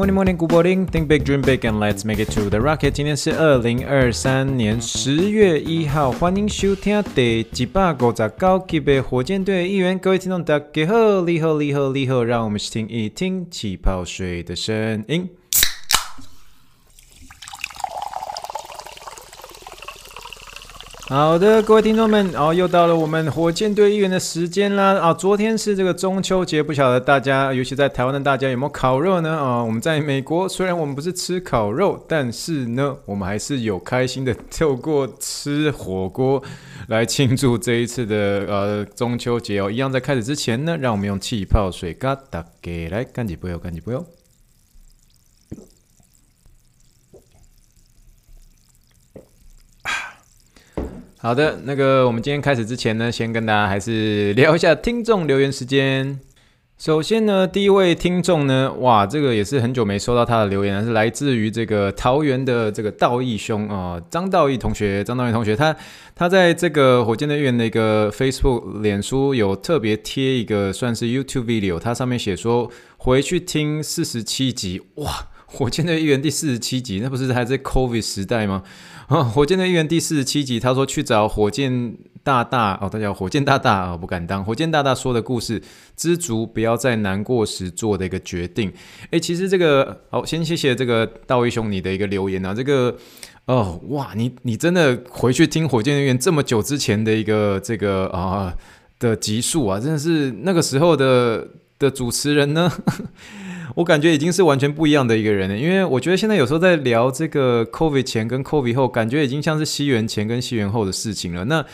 Morning, morning, good morning. Think big, dream big, and let's make it to the rocket. 今天是二零二三年十月一号，欢迎收听第一百五十九级的火箭队预言。各位听众，大家好，你好，你好，你好，让我们一起听一听气泡水的声音。好的，各位听众们，哦，又到了我们火箭队预言的时间啦！啊，昨天是这个中秋节，不晓得大家，尤其在台湾的大家有没有烤肉呢？啊，我们在美国，虽然我们不是吃烤肉，但是呢，我们还是有开心的透过吃火锅来庆祝这一次的呃中秋节哦。一样在开始之前呢，让我们用气泡水嘎打给来干几杯哦，干几杯哦。好的，那个我们今天开始之前呢，先跟大家还是聊一下听众留言时间。首先呢，第一位听众呢，哇，这个也是很久没收到他的留言，是来自于这个桃园的这个道义兄啊，张道义同学，张道义同学，他他在这个火箭的预言的一个 Facebook、脸书有特别贴一个算是 YouTube video，他上面写说回去听四十七集，哇，火箭的预言第四十七集，那不是还在 COVID 时代吗？哦，火箭的预言第四十七集，他说去找火箭大大哦，他叫火箭大大 哦，不敢当。火箭大大说的故事，知足不要在难过时做的一个决定。诶，其实这个好，先谢谢这个道义兄你的一个留言啊，这个哦哇，你你真的回去听火箭的预言这么久之前的一个这个啊、的集数啊，真的是那个时候的的主持人呢。我感觉已经是完全不一样的一个人了，因为我觉得现在有时候在聊这个 COVID 前跟 COVID 后，感觉已经像是西元前跟西元后的事情了。那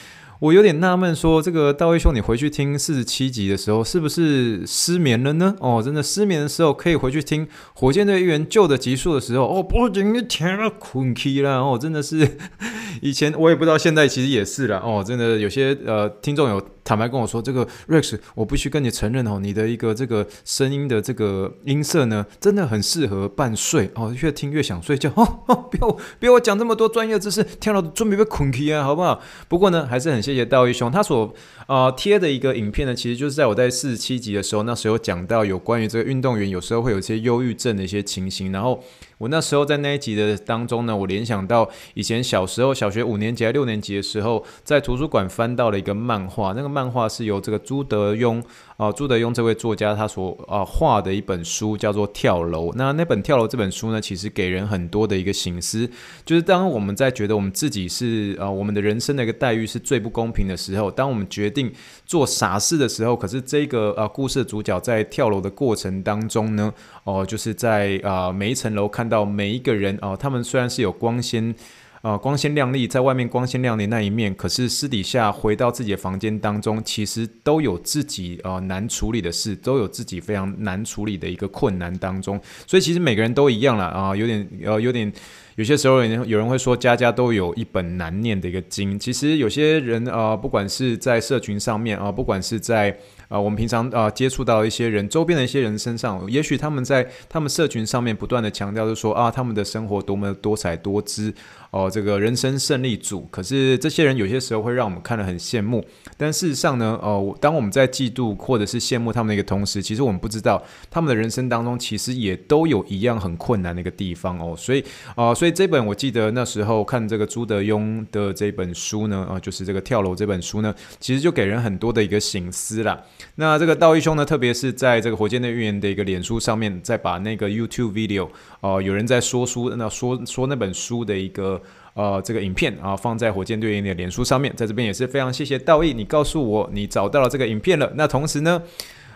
我有点纳闷，说这个大卫兄，你回去听四十七集的时候，是不是失眠了呢？哦，真的失眠的时候可以回去听火箭队一员旧的集数的时候，哦，不仅你天啊困起了哦，真的是 以前我也不知道，现在其实也是了哦，真的有些呃听众有。坦白跟我说，这个 Rex，我必须跟你承认哦，你的一个这个声音的这个音色呢，真的很适合半睡哦，越听越想睡觉哦 哦，不要不要我讲这么多专业知识，听到准备被捆起啊，好不好？不过呢，还是很谢谢道义兄，他所啊贴的一个影片呢，其实就是在我在四十七集的时候，那时候讲到有关于这个运动员有时候会有一些忧郁症的一些情形，然后。我那时候在那一集的当中呢，我联想到以前小时候小学五年级还六年级的时候，在图书馆翻到了一个漫画，那个漫画是由这个朱德庸。啊，朱德庸这位作家他所啊画的一本书叫做《跳楼》。那那本《跳楼》这本书呢，其实给人很多的一个省思，就是当我们在觉得我们自己是啊我们的人生的一个待遇是最不公平的时候，当我们决定做傻事的时候，可是这个啊故事的主角在跳楼的过程当中呢，哦，就是在啊每一层楼看看到每一个人啊，他们虽然是有光鲜。啊、光鲜亮丽，在外面光鲜亮丽那一面，可是私底下回到自己的房间当中，其实都有自己呃难处理的事，都有自己非常难处理的一个困难当中。所以其实每个人都一样了啊、有点呃有点，有些时候有人会说，家家都有一本难念的一个经。其实有些人啊、不管是在社群上面啊、不管是在。啊、我们平常啊、接触到一些人，周边的一些人身上，也许他们在他们社群上面不断的强调，就是说啊，他们的生活多么多彩多姿哦、这个人生胜利组。可是这些人有些时候会让我们看得很羡慕，但事实上呢，呃，当我们在嫉妒或者是羡慕他们的一个同时，其实我们不知道他们的人生当中其实也都有一样很困难的一个地方哦。所以啊、呃，所以这本我记得那时候看这个朱德庸的这本书呢，啊、就是这个跳楼这本书呢，其实就给人很多的一个醒思啦。那这个道义兄呢，特别是在这个火箭队预言的一个脸书上面，再把那个 YouTube video 哦、呃，有人在说书，那说说那本书的一个呃这个影片啊，放在火箭队员的脸书上面，在这边也是非常谢谢道义，你告诉我你找到了这个影片了。那同时呢，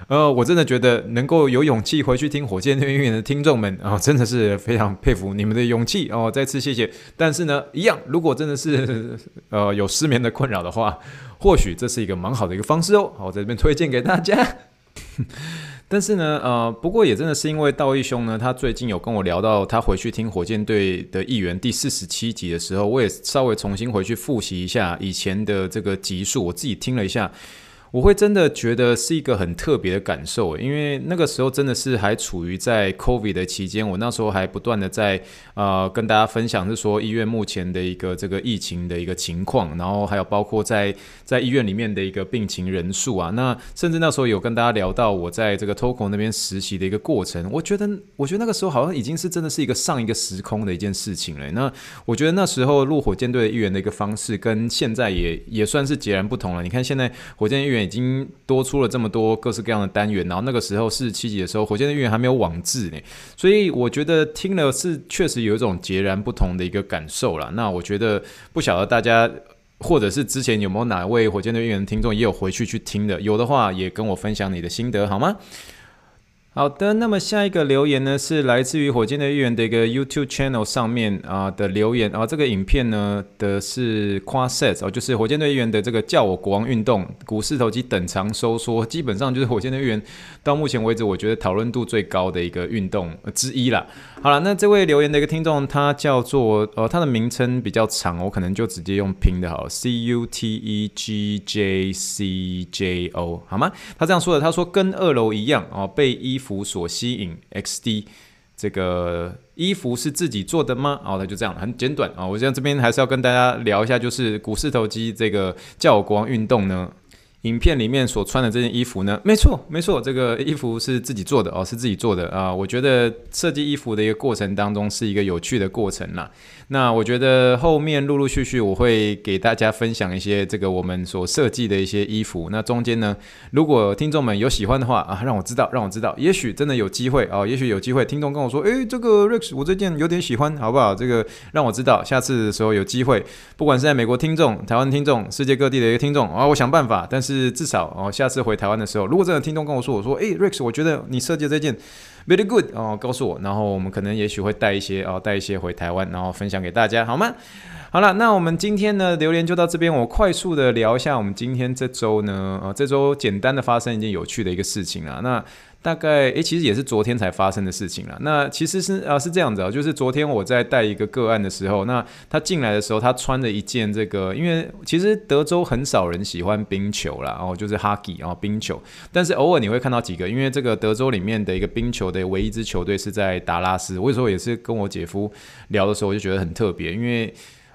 呃，我真的觉得能够有勇气回去听火箭队员的听众们啊、真的是非常佩服你们的勇气哦、再次谢谢。但是呢，一样，如果真的是呃有失眠的困扰的话。或许这是一个蛮好的一个方式哦，好，我在这边推荐给大家。但是呢，呃，不过也真的是因为道义兄呢，他最近有跟我聊到他回去听火箭队的议员第四十七集的时候，我也稍微重新回去复习一下以前的这个集数，我自己听了一下。我会真的觉得是一个很特别的感受，因为那个时候真的是还处于在 COVID 的期间，我那时候还不断的在呃跟大家分享，是说医院目前的一个这个疫情的一个情况，然后还有包括在在医院里面的一个病情人数啊，那甚至那时候有跟大家聊到我在这个 TOKO 那边实习的一个过程，我觉得我觉得那个时候好像已经是真的是一个上一个时空的一件事情了。那我觉得那时候入火箭队的议员的一个方式跟现在也也算是截然不同了。你看现在火箭议员。已经多出了这么多各式各样的单元，然后那个时候四十七集的时候，火箭队员还没有网志呢，所以我觉得听了是确实有一种截然不同的一个感受啦。那我觉得不晓得大家或者是之前有没有哪位火箭队员听众也有回去去听的，有的话也跟我分享你的心得好吗？好的，那么下一个留言呢，是来自于火箭队议员的一个 YouTube channel 上面啊的留言啊，这个影片呢的是 Quaset 哦，就是火箭队议员的这个叫我国王运动股四头肌等长收缩，基本上就是火箭队议员到目前为止我觉得讨论度最高的一个运动之一啦。好了，那这位留言的一个听众，他叫做呃，他的名称比较长，我可能就直接用拼的好，C U T E G J C J O 好吗？他这样说的，他说跟二楼一样哦，被衣服所吸引，XD 这个衣服是自己做的吗？哦，那就这样，很简短啊。我现在这边还是要跟大家聊一下，就是股四头肌这个教光运动呢。影片里面所穿的这件衣服呢，没错，没错，这个衣服是自己做的哦，是自己做的啊、我觉得设计衣服的一个过程当中是一个有趣的过程啦。那我觉得后面陆陆续续我会给大家分享一些这个我们所设计的一些衣服。那中间呢，如果听众们有喜欢的话啊，让我知道，让我知道，也许真的有机会哦，也许有机会，听众跟我说，诶，这个 Rex 我这件有点喜欢，好不好？这个让我知道，下次的时候有机会，不管是在美国听众、台湾听众、世界各地的一个听众啊，我想办法，但是。是至少哦，下次回台湾的时候，如果真的听众跟我说，我说，诶，Rex，我觉得你设计这件 very good 哦，告诉我，然后我们可能也许会带一些哦，带一些回台湾，然后分享给大家，好吗？好了，那我们今天呢，留言就到这边，我快速的聊一下我们今天这周呢，哦，这周简单的发生一件有趣的一个事情啊，那。大概诶，其实也是昨天才发生的事情了。那其实是啊，是这样子啊，就是昨天我在带一个个案的时候，那他进来的时候，他穿着一件这个，因为其实德州很少人喜欢冰球啦，哦就是 hockey 然后冰球，但是偶尔你会看到几个，因为这个德州里面的一个冰球的唯一支球队是在达拉斯。我有时候也是跟我姐夫聊的时候，我就觉得很特别，因为。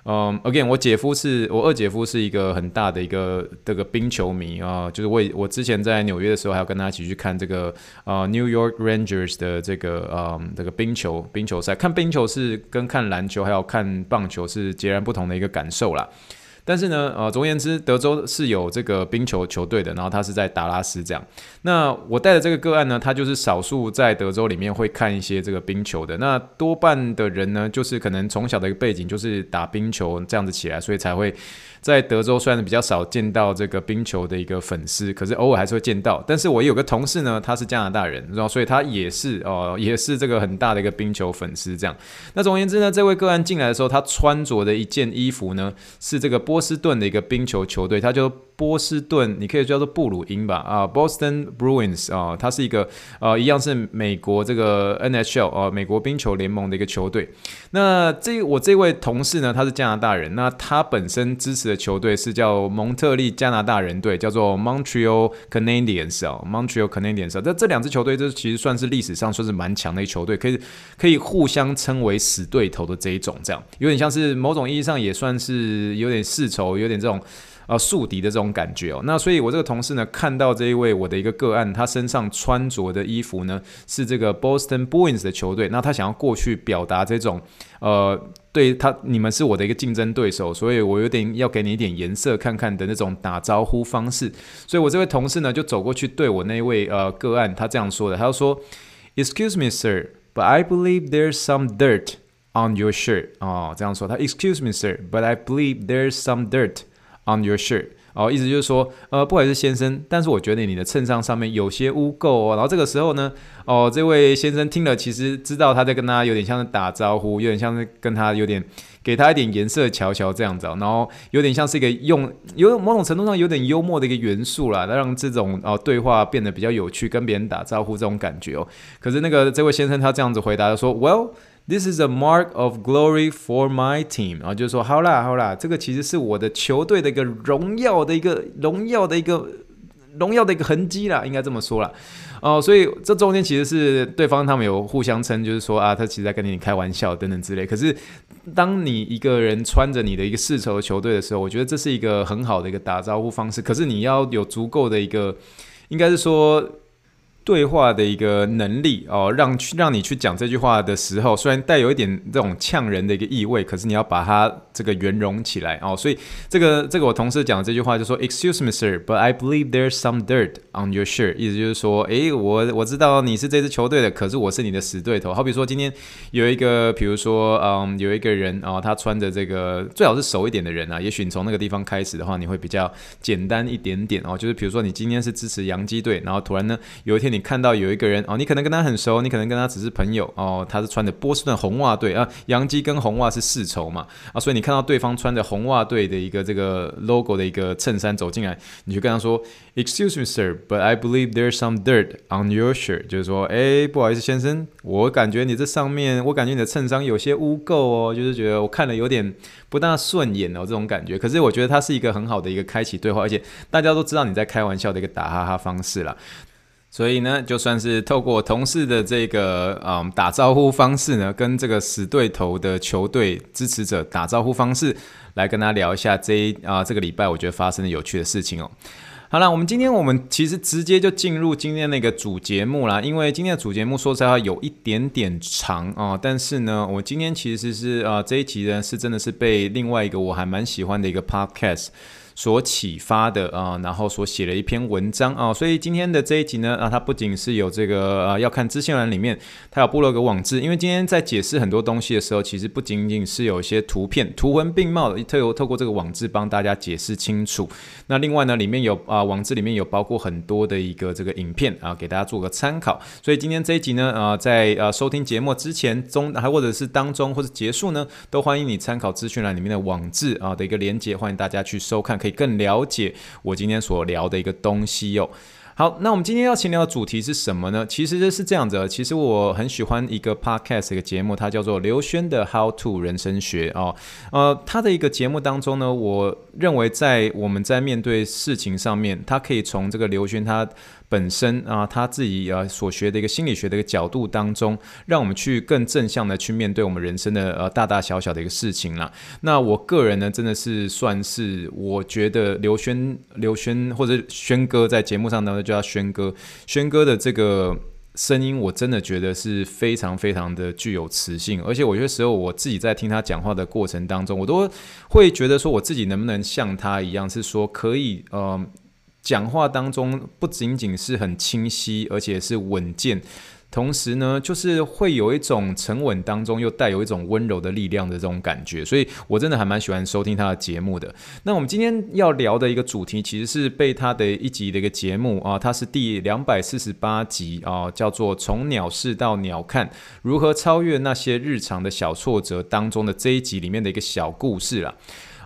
嗯、，again，我姐夫是我二姐夫是一个很大的一个这个冰球迷啊，就是我我之前在纽约的时候，还要跟他一起去看这个啊 New York Rangers 的这个嗯这个冰球冰球赛，看冰球是跟看篮球还有看棒球是截然不同的一个感受啦。但是呢，呃，总而言之，德州是有这个冰球球队的，然后他是在达拉斯这样。那我带的这个个案呢，他就是少数在德州里面会看一些这个冰球的。那多半的人呢，就是可能从小的一个背景就是打冰球这样子起来，所以才会。在德州虽然比较少见到这个冰球的一个粉丝，可是偶尔还是会见到。但是我有个同事呢，他是加拿大人，然后所以他也是哦，也是这个很大的一个冰球粉丝。这样，那总而言之呢，这位个案进来的时候，他穿着的一件衣服呢，是这个波士顿的一个冰球球队，他就。波士顿，你可以叫做布鲁因吧，啊，Boston Bruins 啊，它是一个呃，一样是美国这个 NHL 啊，美国冰球联盟的一个球队。那这我这位同事呢，他是加拿大人，那他本身支持的球队是叫蒙特利加拿大人队，叫做 Montreal Canadiens 啊，Montreal Canadiens 啊。这这两支球队，这其实算是历史上算是蛮强的一球队，可以可以互相称为死对头的这一种，这样有点像是某种意义上也算是有点世仇，有点这种。啊，宿敌的这种感觉哦。那所以，我这个同事呢，看到这一位我的一个个案，他身上穿着的衣服呢，是这个 Boston Bruins 的球队。那他想要过去表达这种，呃，对他，你们是我的一个竞争对手，所以我有点要给你一点颜色看看的那种打招呼方式。所以我这位同事呢，就走过去对我那位呃个案，他这样说的，他就说：“Excuse me, sir, but I believe there's some dirt on your shirt。”哦，这样说，他 “Excuse me, sir, but I believe there's some dirt。” On your shirt，哦，意思就是说，呃，不好意思，先生，但是我觉得你的衬衫上面有些污垢哦。然后这个时候呢，哦，这位先生听了，其实知道他在跟他有点像是打招呼，有点像是跟他有点给他一点颜色瞧瞧这样子哦，然后有点像是一个用有某种程度上有点幽默的一个元素啦，让这种哦对话变得比较有趣，跟别人打招呼这种感觉哦。可是那个这位先生他这样子回答说，Well。This is a mark of glory for my team，然后就是说，好啦好啦，这个其实是我的球队的一个荣耀的一个荣耀的一个荣耀的一个痕迹啦，应该这么说啦。哦，所以这中间其实是对方他们有互相称，就是说啊，他其实在跟你开玩笑等等之类。可是当你一个人穿着你的一个世仇球队的时候，我觉得这是一个很好的一个打招呼方式。可是你要有足够的一个，应该是说。对话的一个能力哦，让去让你去讲这句话的时候，虽然带有一点这种呛人的一个意味，可是你要把它这个圆融起来哦。所以这个这个我同事讲的这句话就说：“Excuse me, sir, but I believe there's some dirt on your shirt。”意思就是说，诶，我我知道你是这支球队的，可是我是你的死对头。好比说今天有一个，比如说嗯，有一个人哦，他穿着这个最好是熟一点的人啊，也许你从那个地方开始的话，你会比较简单一点点哦。就是比如说你今天是支持洋基队，然后突然呢有一天你看到有一个人哦，你可能跟他很熟，你可能跟他只是朋友哦。他是穿的波士顿红袜队啊，洋基跟红袜是世仇嘛啊，所以你看到对方穿着红袜队的一个这个 logo 的一个衬衫走进来，你就跟他说：“Excuse me, sir, but I believe there's some dirt on your shirt。”就是说，哎，不好意思，先生，我感觉你这上面，我感觉你的衬衫有些污垢哦，就是觉得我看了有点不大顺眼哦，这种感觉。可是我觉得它是一个很好的一个开启对话，而且大家都知道你在开玩笑的一个打哈哈方式啦。所以呢，就算是透过同事的这个嗯打招呼方式呢，跟这个死对头的球队支持者打招呼方式，来跟他聊一下这一啊、这个礼拜我觉得发生的有趣的事情哦。好了，我们今天我们其实直接就进入今天那个主节目啦，因为今天的主节目说实话有一点点长啊、但是呢，我今天其实是啊、这一集呢是真的是被另外一个我还蛮喜欢的一个 podcast。所启发的啊、然后所写了一篇文章啊、所以今天的这一集呢，啊，它不仅是有这个啊、要看资讯栏里面，它有部落格网志，因为今天在解释很多东西的时候，其实不仅仅是有一些图片，图文并茂的，特有透过这个网志帮大家解释清楚。那另外呢，里面有啊、网志里面有包括很多的一个这个影片啊、给大家做个参考。所以今天这一集呢，啊、在呃收听节目之前、中还或者是当中或者结束呢，都欢迎你参考资讯栏里面的网志啊的一个连接，欢迎大家去收看。可以更了解我今天所聊的一个东西哟。好，那我们今天要请聊的主题是什么呢？其实是这样子。其实我很喜欢一个 podcast 一个节目，它叫做刘轩的 How to 人生学哦。呃，他的一个节目当中呢，我认为在我们在面对事情上面，他可以从这个刘轩他。本身啊，他自己呃所学的一个心理学的一个角度当中，让我们去更正向的去面对我们人生的呃大大小小的一个事情啦。那我个人呢，真的是算是我觉得刘轩刘轩或者轩哥在节目上呢，就叫轩哥，轩哥的这个声音，我真的觉得是非常非常的具有磁性，而且我有些时候我自己在听他讲话的过程当中，我都会觉得说我自己能不能像他一样，是说可以呃。讲话当中不仅仅是很清晰，而且是稳健，同时呢，就是会有一种沉稳当中又带有一种温柔的力量的这种感觉，所以我真的还蛮喜欢收听他的节目的。那我们今天要聊的一个主题，其实是被他的一集的一个节目啊，它是第两百四十八集啊，叫做《从鸟事到鸟看：如何超越那些日常的小挫折》当中的这一集里面的一个小故事啦。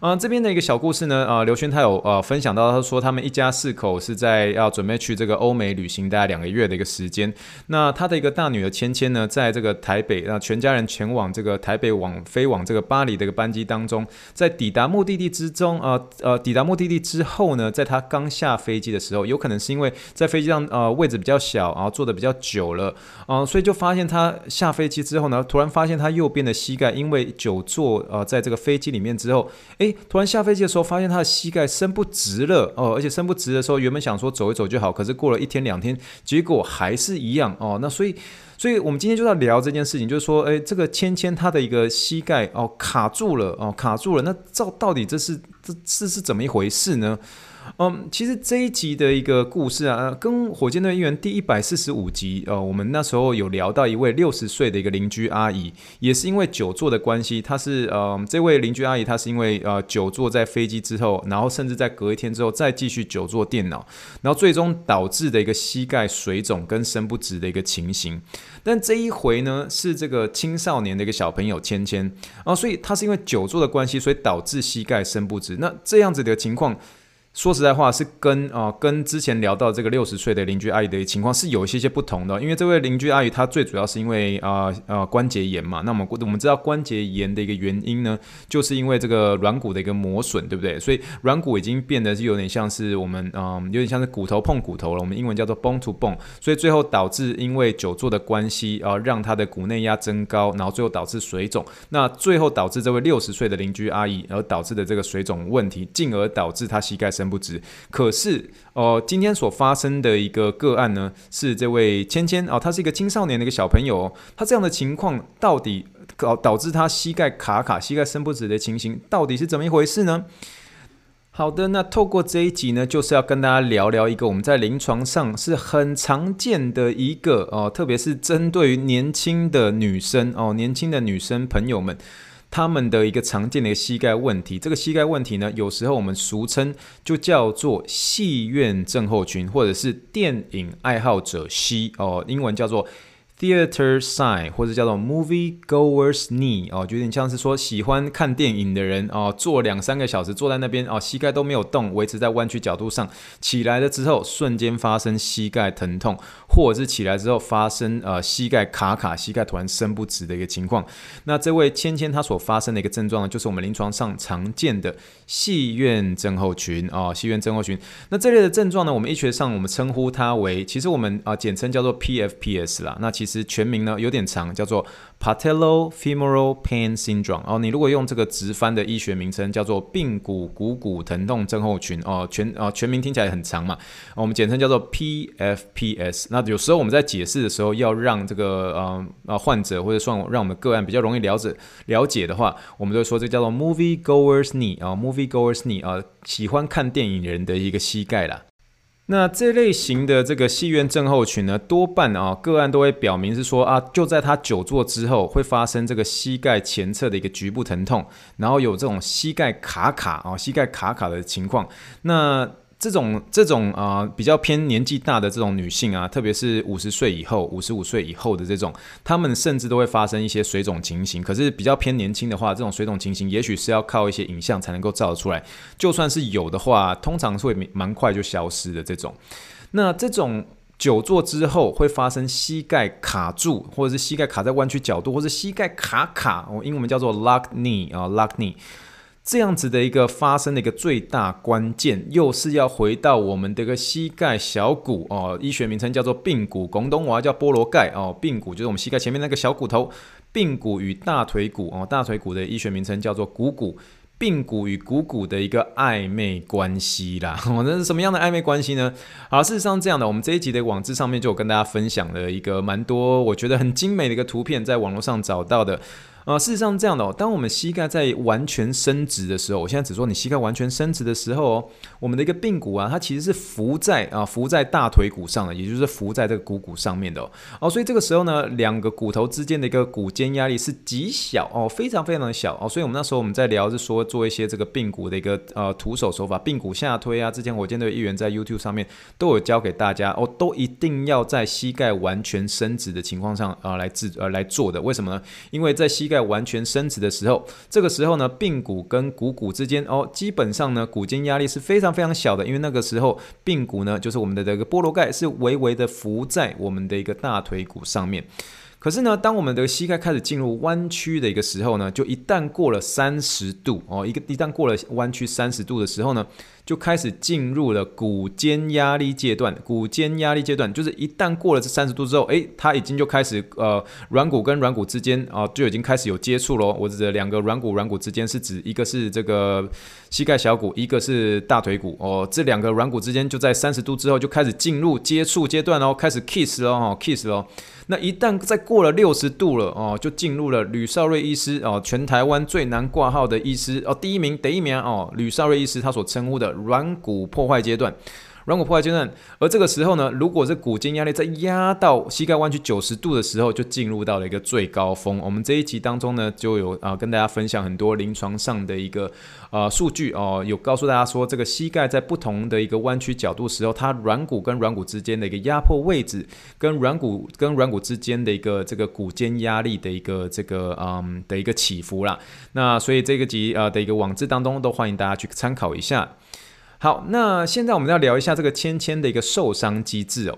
嗯、这边的一个小故事呢，呃，刘轩他有呃分享到，他说他们一家四口是在要准备去这个欧美旅行，大概两个月的一个时间。那他的一个大女儿芊芊呢，在这个台北，那全家人前往这个台北往飞往这个巴黎的一个班机当中，在抵达目的地之中，呃呃，抵达目的地之后呢，在他刚下飞机的时候，有可能是因为在飞机上呃位置比较小，然后坐的比较久了，啊、所以就发现他下飞机之后呢，突然发现他右边的膝盖因为久坐呃在这个飞机里面之后，诶。突然下飞机的时候，发现他的膝盖伸不直了哦，而且伸不直的时候，原本想说走一走就好，可是过了一天两天，结果还是一样哦。那所以，所以我们今天就在聊这件事情，就是说，哎，这个芊芊她的一个膝盖哦卡住了哦卡住了，那照到底这是这是是怎么一回事呢？嗯，其实这一集的一个故事啊，跟火箭队员第一百四十五集，呃，我们那时候有聊到一位六十岁的一个邻居阿姨，也是因为久坐的关系，她是呃，这位邻居阿姨她是因为呃久坐在飞机之后，然后甚至在隔一天之后再继续久坐电脑，然后最终导致的一个膝盖水肿跟伸不直的一个情形。但这一回呢，是这个青少年的一个小朋友芊芊啊，所以他是因为久坐的关系，所以导致膝盖伸不直。那这样子的情况。说实在话，是跟啊、跟之前聊到这个六十岁的邻居阿姨的情况是有一些些不同的。因为这位邻居阿姨她最主要是因为啊呃，呃关节炎嘛。那么我们知道关节炎的一个原因呢，就是因为这个软骨的一个磨损，对不对？所以软骨已经变得是有点像是我们嗯、有点像是骨头碰骨头了。我们英文叫做 bone to bone。所以最后导致因为久坐的关系啊、让她的骨内压增高，然后最后导致水肿。那最后导致这位六十岁的邻居阿姨而导致的这个水肿问题，进而导致她膝盖伸不止，可是哦、今天所发生的一个个案呢，是这位芊芊哦，他是一个青少年的一个小朋友、哦，他这样的情况到底导导致他膝盖卡卡、膝盖伸不直的情形，到底是怎么一回事呢？好的，那透过这一集呢，就是要跟大家聊聊一个我们在临床上是很常见的一个哦，特别是针对于年轻的女生哦，年轻的女生朋友们。他们的一个常见的一个膝盖问题，这个膝盖问题呢，有时候我们俗称就叫做戏院症候群，或者是电影爱好者膝哦，英文叫做。Theater sign 或者叫做 movie goers knee 哦，就有点像是说喜欢看电影的人哦，坐两三个小时坐在那边哦，膝盖都没有动，维持在弯曲角度上，起来了之后瞬间发生膝盖疼痛，或者是起来之后发生呃膝盖卡卡、膝盖突然伸不直的一个情况。那这位芊芊她所发生的一个症状呢，就是我们临床上常见的戏院症候群哦，戏院症候群。那这类的症状呢，我们医学上我们称呼它为，其实我们啊、简称叫做 PFPS 啦。那其实全名呢有点长，叫做 Patellofemoral Pain Syndrome。哦，你如果用这个直翻的医学名称叫做髌骨股骨疼痛症候群。哦，全哦全名听起来很长嘛，我们简称叫做 PFPS。那有时候我们在解释的时候，要让这个呃呃患者或者算让我们个案比较容易了解了解的话，我们就说这叫做 Movie Goers Knee 啊，Movie Goers Knee 啊，喜欢看电影人的一个膝盖啦。那这类型的这个戏院症候群呢，多半啊个案都会表明是说啊，就在他久坐之后会发生这个膝盖前侧的一个局部疼痛，然后有这种膝盖卡卡啊，膝盖卡卡的情况。那这种这种啊、比较偏年纪大的这种女性啊，特别是五十岁以后、五十五岁以后的这种，她们甚至都会发生一些水肿情形。可是比较偏年轻的话，这种水肿情形也许是要靠一些影像才能够照得出来。就算是有的话，通常会蛮快就消失的这种。那这种久坐之后会发生膝盖卡住，或者是膝盖卡在弯曲角度，或者膝盖卡卡，哦，英文叫做 lock knee 啊，lock knee。这样子的一个发生的一个最大关键，又是要回到我们的一个膝盖小骨哦，医学名称叫做髌骨，广东话叫菠萝盖哦，髌骨就是我们膝盖前面那个小骨头，髌骨与大腿骨哦，大腿骨的医学名称叫做股骨，髌骨与股骨的一个暧昧关系啦，那是什么样的暧昧关系呢？好，事实上这样的，我们这一集的网志上面就有跟大家分享了一个蛮多，我觉得很精美的一个图片，在网络上找到的。啊，事实上这样的哦，当我们膝盖在完全伸直的时候，我现在只说你膝盖完全伸直的时候哦，我们的一个髌骨啊，它其实是浮在啊浮在大腿骨上的，也就是浮在这个股骨上面的哦。哦，所以这个时候呢，两个骨头之间的一个骨间压力是极小哦，非常非常的小哦。所以我们那时候我们在聊是说做一些这个髌骨的一个呃徒手手法，髌骨下推啊，之前火箭队的议员在 YouTube 上面都有教给大家哦，都一定要在膝盖完全伸直的情况上啊来治呃来做的。为什么呢？因为在膝盖完全伸直的时候，这个时候呢，髌骨跟股骨之间哦，基本上呢，骨间压力是非常非常小的，因为那个时候髌骨呢，就是我们的这个菠萝盖是微微的浮在我们的一个大腿骨上面。可是呢，当我们的膝盖开始进入弯曲的一个时候呢，就一旦过了三十度哦，一个一旦过了弯曲三十度的时候呢，就开始进入了骨肩压力阶段。骨肩压力阶段就是一旦过了这三十度之后，诶，它已经就开始呃，软骨跟软骨之间啊、就已经开始有接触喽。我指的两个软骨软骨之间是指一个是这个膝盖小骨，一个是大腿骨哦。这两个软骨之间就在三十度之后就开始进入接触阶段哦，开始 kiss 喽，哈，kiss 喽。那一旦再过了六十度了哦，就进入了吕少瑞医师哦，全台湾最难挂号的医师哦，第一名，第一名哦，吕少瑞医师他所称呼的软骨破坏阶段。软骨破坏阶段，而这个时候呢，如果是骨间压力在压到膝盖弯曲九十度的时候，就进入到了一个最高峰。我们这一集当中呢，就有啊跟大家分享很多临床上的一个呃数据哦，有告诉大家说，这个膝盖在不同的一个弯曲角度时候，它软骨跟软骨之间的一个压迫位置，跟软骨跟软骨之间的一个这个骨间压力的一个这个嗯的一个起伏啦。那所以这个集呃的一个网志当中，都欢迎大家去参考一下。好，那现在我们要聊一下这个芊芊的一个受伤机制哦。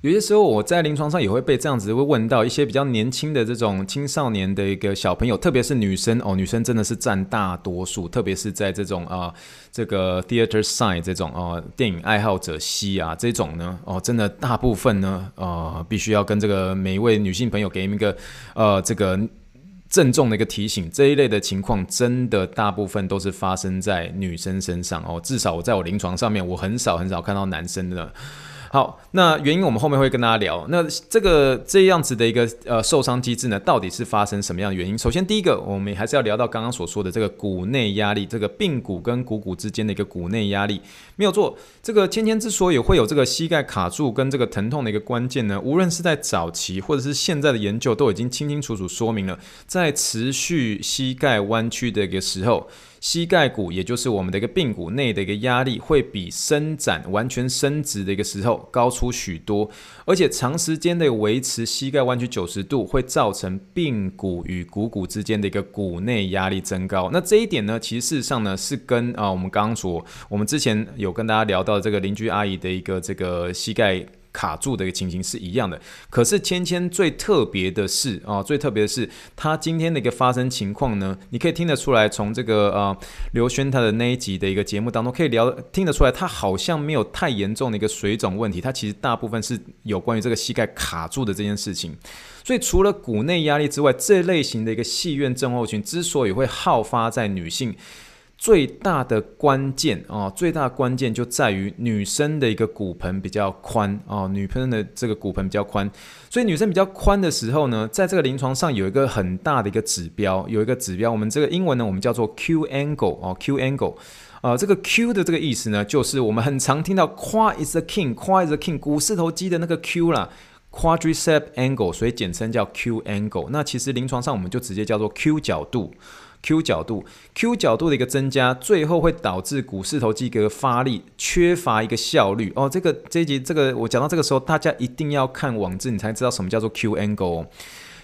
有些时候我在临床上也会被这样子会问到一些比较年轻的这种青少年的一个小朋友，特别是女生哦，女生真的是占大多数，特别是在这种啊、这个 theater side 这种哦电影爱好者系啊这种呢哦，真的大部分呢呃必须要跟这个每一位女性朋友给你们一个呃这个郑重的一个提醒，这一类的情况真的大部分都是发生在女生身上哦，至少我在我临床上面我很少很少看到男生的。好，那原因我们后面会跟大家聊。那这个这样子的一个呃受伤机制呢，到底是发生什么样的原因？首先，第一个我们还是要聊到刚刚所说的这个骨内压力，这个髌骨跟股骨之间的一个骨内压力没有错。这个芊芊之所以会有这个膝盖卡住跟这个疼痛的一个关键呢，无论是在早期或者是现在的研究，都已经清清楚楚说明了，在持续膝盖弯曲的一个时候。膝盖骨，也就是我们的一个髌骨内的一个压力，会比伸展完全伸直的一个时候高出许多，而且长时间的维持膝盖弯曲九十度，会造成髌骨与股骨之间的一个骨内压力增高。那这一点呢，其实事实上呢，是跟啊我们刚刚说，我们之前有跟大家聊到这个邻居阿姨的一个这个膝盖。卡住的一个情形是一样的，可是芊芊最特别的是啊、最特别的是她今天的一个发生情况呢，你可以听得出来，从这个呃刘轩他的那一集的一个节目当中可以聊听得出来，他好像没有太严重的一个水肿问题，他其实大部分是有关于这个膝盖卡住的这件事情。所以除了骨内压力之外，这类型的一个细院症候群之所以会好发在女性。最大的关键哦，最大的关键就在于女生的一个骨盆比较宽哦，女生的这个骨盆比较宽，所以女生比较宽的时候呢，在这个临床上有一个很大的一个指标，有一个指标，我们这个英文呢，我们叫做 Q angle 哦，Q angle 啊、呃，这个 Q 的这个意思呢，就是我们很常听到 Quad is the king，Quad is the king，股四头肌的那个 Q 啦，Quadricep angle，所以简称叫 Q angle。那其实临床上我们就直接叫做 Q 角度。Q 角度，Q 角度的一个增加，最后会导致股四头肌格发力缺乏一个效率哦。这个这一集，这个我讲到这个时候，大家一定要看网志，你才知道什么叫做 Q angle。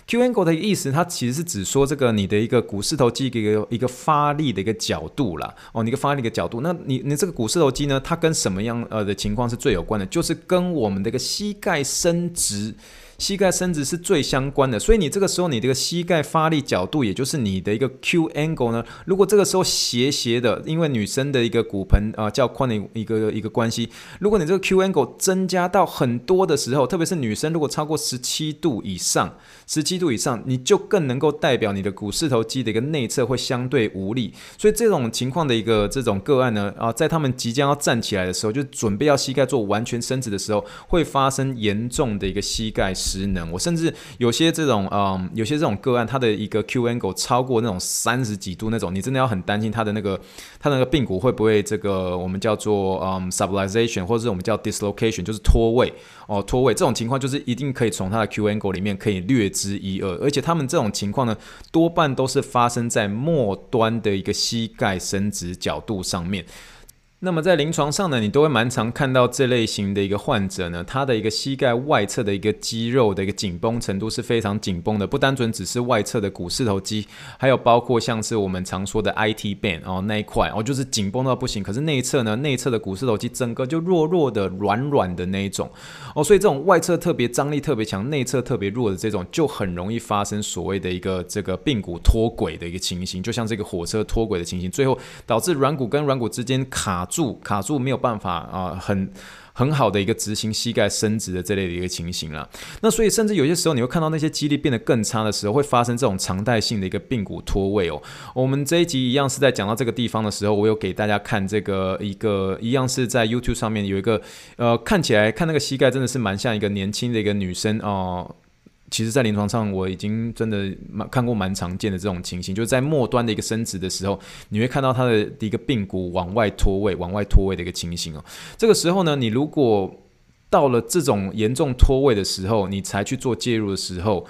Q angle 的意思，它其实是指说这个你的一个股四头肌一个一个发力的一个角度啦。哦，你一个发力的角度，那你你这个股四头肌呢，它跟什么样呃的情况是最有关的？就是跟我们的一个膝盖伸直。膝盖伸直是最相关的，所以你这个时候你这个膝盖发力角度，也就是你的一个 Q angle 呢，如果这个时候斜斜的，因为女生的一个骨盆啊、较宽的一个一个关系，如果你这个 Q angle 增加到很多的时候，特别是女生如果超过十七度以上，十七度以上，你就更能够代表你的股四头肌的一个内侧会相对无力，所以这种情况的一个这种个案呢，啊，在他们即将要站起来的时候，就准备要膝盖做完全伸直的时候，会发生严重的一个膝盖。失能，我甚至有些这种，嗯，有些这种个案，它的一个 Q angle 超过那种三十几度那种，你真的要很担心它的那个，它那个髌骨会不会这个我们叫做嗯 subluxation，或者是我们叫 dislocation，就是脱位。哦，脱位。这种情况就是一定可以从它的 Q angle 里面可以略知一二，而且他们这种情况呢，多半都是发生在末端的一个膝盖伸直角度上面。那么在临床上呢，你都会蛮常看到这类型的一个患者呢，他的一个膝盖外侧的一个肌肉的一个紧绷程度是非常紧绷的，不单纯只是外侧的股四头肌，还有包括像是我们常说的 IT band 哦那一块哦，就是紧绷到不行。可是内侧呢，内侧的股四头肌整个就弱弱的、软软的那一种哦，所以这种外侧特别张力特别强，内侧特别弱的这种，就很容易发生所谓的一个这个髌骨脱轨的一个情形，就像这个火车脱轨的情形，最后导致软骨跟软骨之间卡。住卡住没有办法啊、很很好的一个执行膝盖伸直的这类的一个情形了。那所以甚至有些时候你会看到那些肌力变得更差的时候，会发生这种常态性的一个髌骨脱位哦。我们这一集一样是在讲到这个地方的时候，我有给大家看这个一个一样是在 YouTube 上面有一个呃，看起来看那个膝盖真的是蛮像一个年轻的一个女生哦。其实，在临床上，我已经真的蛮看过蛮常见的这种情形，就是在末端的一个伸直的时候，你会看到它的一个髌骨往外脱位、往外脱位的一个情形哦。这个时候呢，你如果到了这种严重脱位的时候，你才去做介入的时候，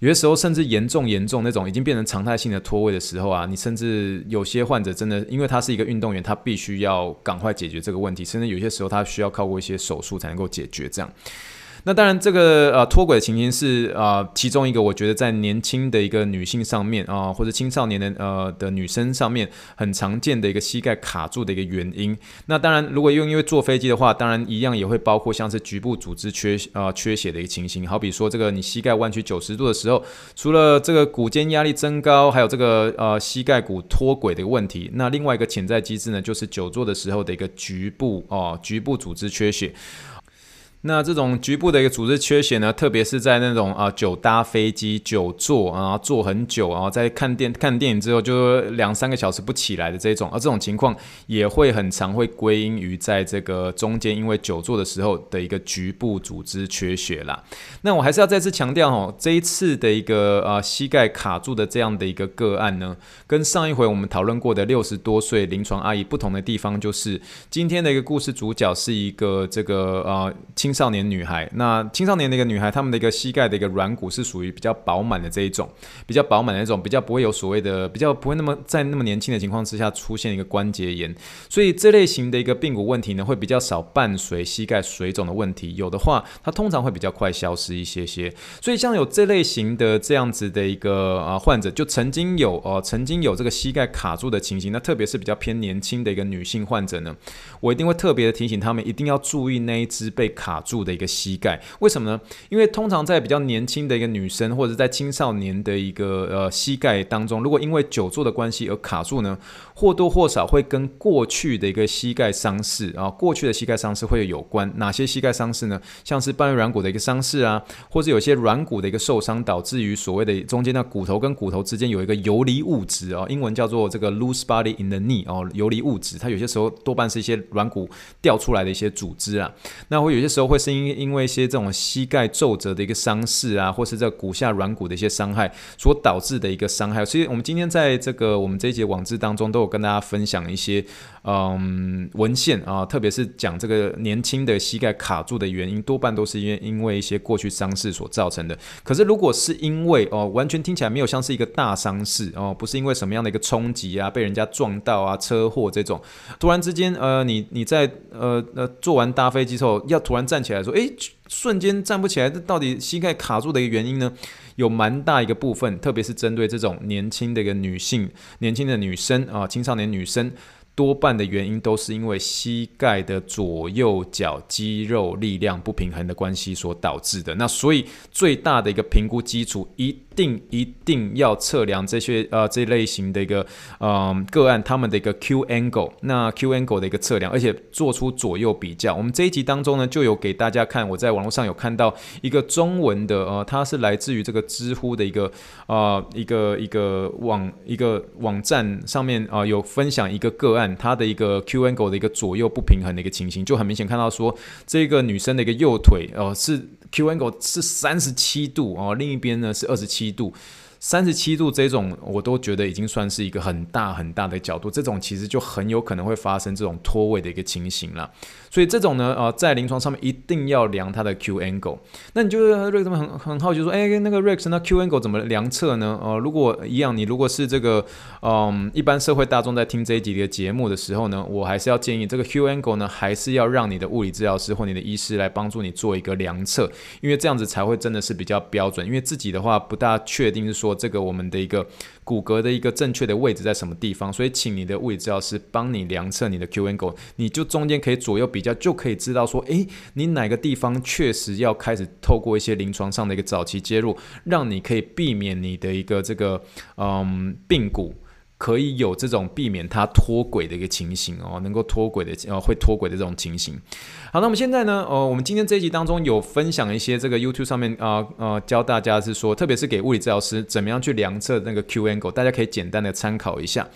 有些时候甚至严重严重那种已经变成常态性的脱位的时候啊，你甚至有些患者真的，因为他是一个运动员，他必须要赶快解决这个问题，甚至有些时候他需要靠过一些手术才能够解决这样。那当然，这个呃脱轨的情形是啊、其中一个我觉得在年轻的一个女性上面啊、或者青少年的呃的女生上面很常见的一个膝盖卡住的一个原因。那当然，如果用因为坐飞机的话，当然一样也会包括像是局部组织缺啊、缺血的一个情形。好比说，这个你膝盖弯曲九十度的时候，除了这个骨间压力增高，还有这个呃膝盖骨脱轨的一个问题。那另外一个潜在机制呢，就是久坐的时候的一个局部哦、局部组织缺血。那这种局部的一个组织缺血呢，特别是在那种啊久搭飞机、久坐啊坐很久，然后在看电看电影之后就两三个小时不起来的这种，而这种情况也会很常会归因于在这个中间因为久坐的时候的一个局部组织缺血啦。那我还是要再次强调哦，这一次的一个啊膝盖卡住的这样的一个个案呢，跟上一回我们讨论过的六十多岁临床阿姨不同的地方，就是今天的一个故事主角是一个这个啊青。青少年女孩，那青少年的一个女孩，她们的一个膝盖的一个软骨是属于比较饱满的这一种，比较饱满的那种，比较不会有所谓的，比较不会那么在那么年轻的情况之下出现一个关节炎，所以这类型的一个髌骨问题呢，会比较少伴随膝盖水肿的问题，有的话，它通常会比较快消失一些些。所以像有这类型的这样子的一个啊患者，就曾经有呃曾经有这个膝盖卡住的情形，那特别是比较偏年轻的一个女性患者呢，我一定会特别的提醒他们，一定要注意那一只被卡住的一个膝盖，为什么呢？因为通常在比较年轻的一个女生，或者在青少年的一个呃膝盖当中，如果因为久坐的关系而卡住呢，或多或少会跟过去的一个膝盖伤势啊，过去的膝盖伤势会有关。哪些膝盖伤势呢？像是半月软骨的一个伤势啊，或者有些软骨的一个受伤，导致于所谓的中间的骨头跟骨头之间有一个游离物质啊，英文叫做这个 loose body in the knee 哦，游离物质，它有些时候多半是一些软骨掉出来的一些组织啊，那会有些时候会是因因为一些这种膝盖皱褶的一个伤势啊，或是这骨下软骨的一些伤害所导致的一个伤害，所以我们今天在这个我们这一节网志当中都有跟大家分享一些嗯文献啊，特别是讲这个年轻的膝盖卡住的原因，多半都是因为因为一些过去伤势所造成的。可是如果是因为哦，完全听起来没有像是一个大伤势哦，不是因为什么样的一个冲击啊，被人家撞到啊，车祸这种，突然之间呃，你你在呃呃坐完搭飞机之后要突然站起来说，诶。瞬间站不起来，这到底膝盖卡住的一个原因呢？有蛮大一个部分，特别是针对这种年轻的一个女性、年轻的女生啊，青少年女生。多半的原因都是因为膝盖的左右脚肌肉力量不平衡的关系所导致的。那所以最大的一个评估基础，一定一定要测量这些呃这类型的一个嗯、个案他们的一个 Q angle，那 Q angle 的一个测量，而且做出左右比较。我们这一集当中呢，就有给大家看，我在网络上有看到一个中文的呃，它是来自于这个知乎的一个呃一个一个网一个网站上面啊、有分享一个个案。它的一个 Q angle 的一个左右不平衡的一个情形，就很明显看到说，这个女生的一个右腿、呃、是 Q angle 是三十七度哦，另一边呢是二十七度。三十七度这种，我都觉得已经算是一个很大很大的角度，这种其实就很有可能会发生这种脱位的一个情形了。所以这种呢，呃，在临床上面一定要量它的 Q angle。那你就瑞克们很很好奇说，哎，那个 Rex，那 Q angle 怎么量测呢？呃，如果一样，你如果是这个，嗯，一般社会大众在听这一集的节目的时候呢，我还是要建议这个 Q angle 呢，还是要让你的物理治疗师或你的医师来帮助你做一个量测，因为这样子才会真的是比较标准。因为自己的话不大确定是说。这个我们的一个骨骼的一个正确的位置在什么地方？所以请你的物理治疗师帮你量测你的 Q angle，你就中间可以左右比较，就可以知道说，诶，你哪个地方确实要开始透过一些临床上的一个早期介入，让你可以避免你的一个这个嗯髌骨。可以有这种避免它脱轨的一个情形哦，能够脱轨的呃会脱轨的这种情形。好，那我们现在呢，呃，我们今天这一集当中有分享一些这个 YouTube 上面啊呃，呃教大家是说，特别是给物理治疗师怎么样去量测那个 Q angle，大家可以简单的参考一下。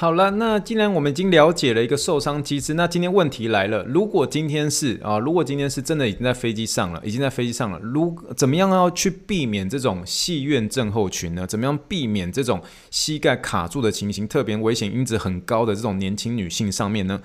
好了，那既然我们已经了解了一个受伤机制，那今天问题来了，如果今天是啊，如果今天是真的已经在飞机上了，已经在飞机上了，如怎么样要去避免这种戏院症候群呢？怎么样避免这种膝盖卡住的情形，特别危险因子很高的这种年轻女性上面呢？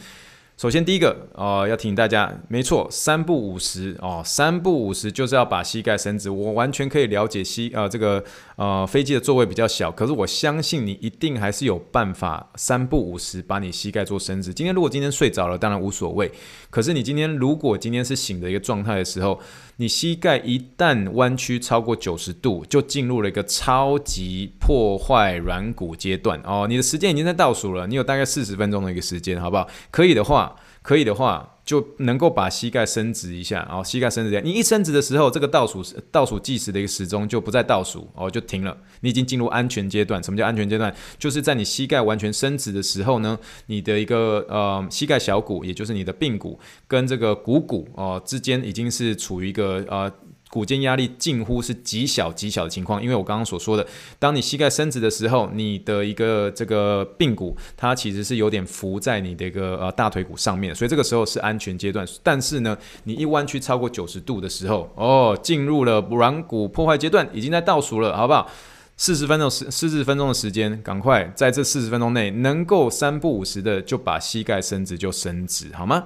首先第一个哦、呃，要提醒大家，没错，三步五十哦，三步五十就是要把膝盖伸直。我完全可以了解膝呃这个呃飞机的座位比较小，可是我相信你一定还是有办法三步五十把你膝盖做伸直。今天如果今天睡着了，当然无所谓。可是你今天如果今天是醒的一个状态的时候，你膝盖一旦弯曲超过九十度，就进入了一个超级破坏软骨阶段哦。你的时间已经在倒数了，你有大概四十分钟的一个时间，好不好？可以的话。可以的话，就能够把膝盖伸直一下，然后膝盖伸直一下。你一伸直的时候，这个倒数倒数计时的一个时钟就不再倒数哦，就停了。你已经进入安全阶段。什么叫安全阶段？就是在你膝盖完全伸直的时候呢，你的一个呃膝盖小骨，也就是你的髌骨跟这个股骨哦之间，已经是处于一个呃。骨间压力近乎是极小极小的情况，因为我刚刚所说的，当你膝盖伸直的时候，你的一个这个髌骨它其实是有点浮在你的一个呃大腿骨上面，所以这个时候是安全阶段。但是呢，你一弯曲超过九十度的时候，哦，进入了软骨破坏阶段，已经在倒数了，好不好？四十分钟时四十分钟的时间，赶快在这四十分钟内能够三不五时的就把膝盖伸直就伸直，好吗？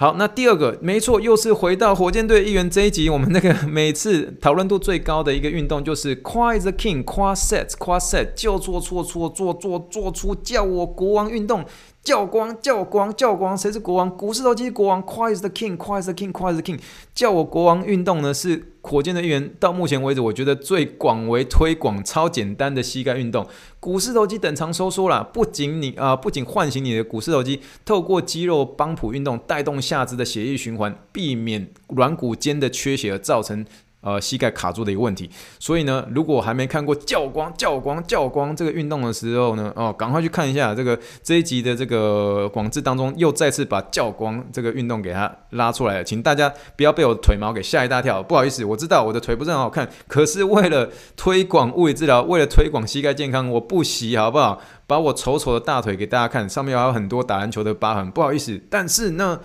好，那第二个没错，又是回到火箭队一员这一集，我们那个每次讨论度最高的一个运动就是夸 the King，Quad set，Quad set 就做错错做做做出叫我国王运动。教光教光教光，谁是国王？股四头肌国王，Quad is the king，Quad is the king，Quad is the king。叫我国王运动呢，是火箭的一员。到目前为止，我觉得最广为推广、超简单的膝盖运动。股四头肌等长收缩啦，不仅你啊、不仅唤醒你的股四头肌，透过肌肉帮浦运动带动下肢的血液循环，避免软骨间的缺血而造成。呃，膝盖卡住的一个问题，所以呢，如果还没看过教光教光教光这个运动的时候呢，哦，赶快去看一下这个这一集的这个广志当中，又再次把教光这个运动给它拉出来了，请大家不要被我腿毛给吓一大跳。不好意思，我知道我的腿不是很好看，可是为了推广物理治疗，为了推广膝盖健康，我不惜好不好？把我丑丑的大腿给大家看，上面还有很多打篮球的疤痕。不好意思，但是呢，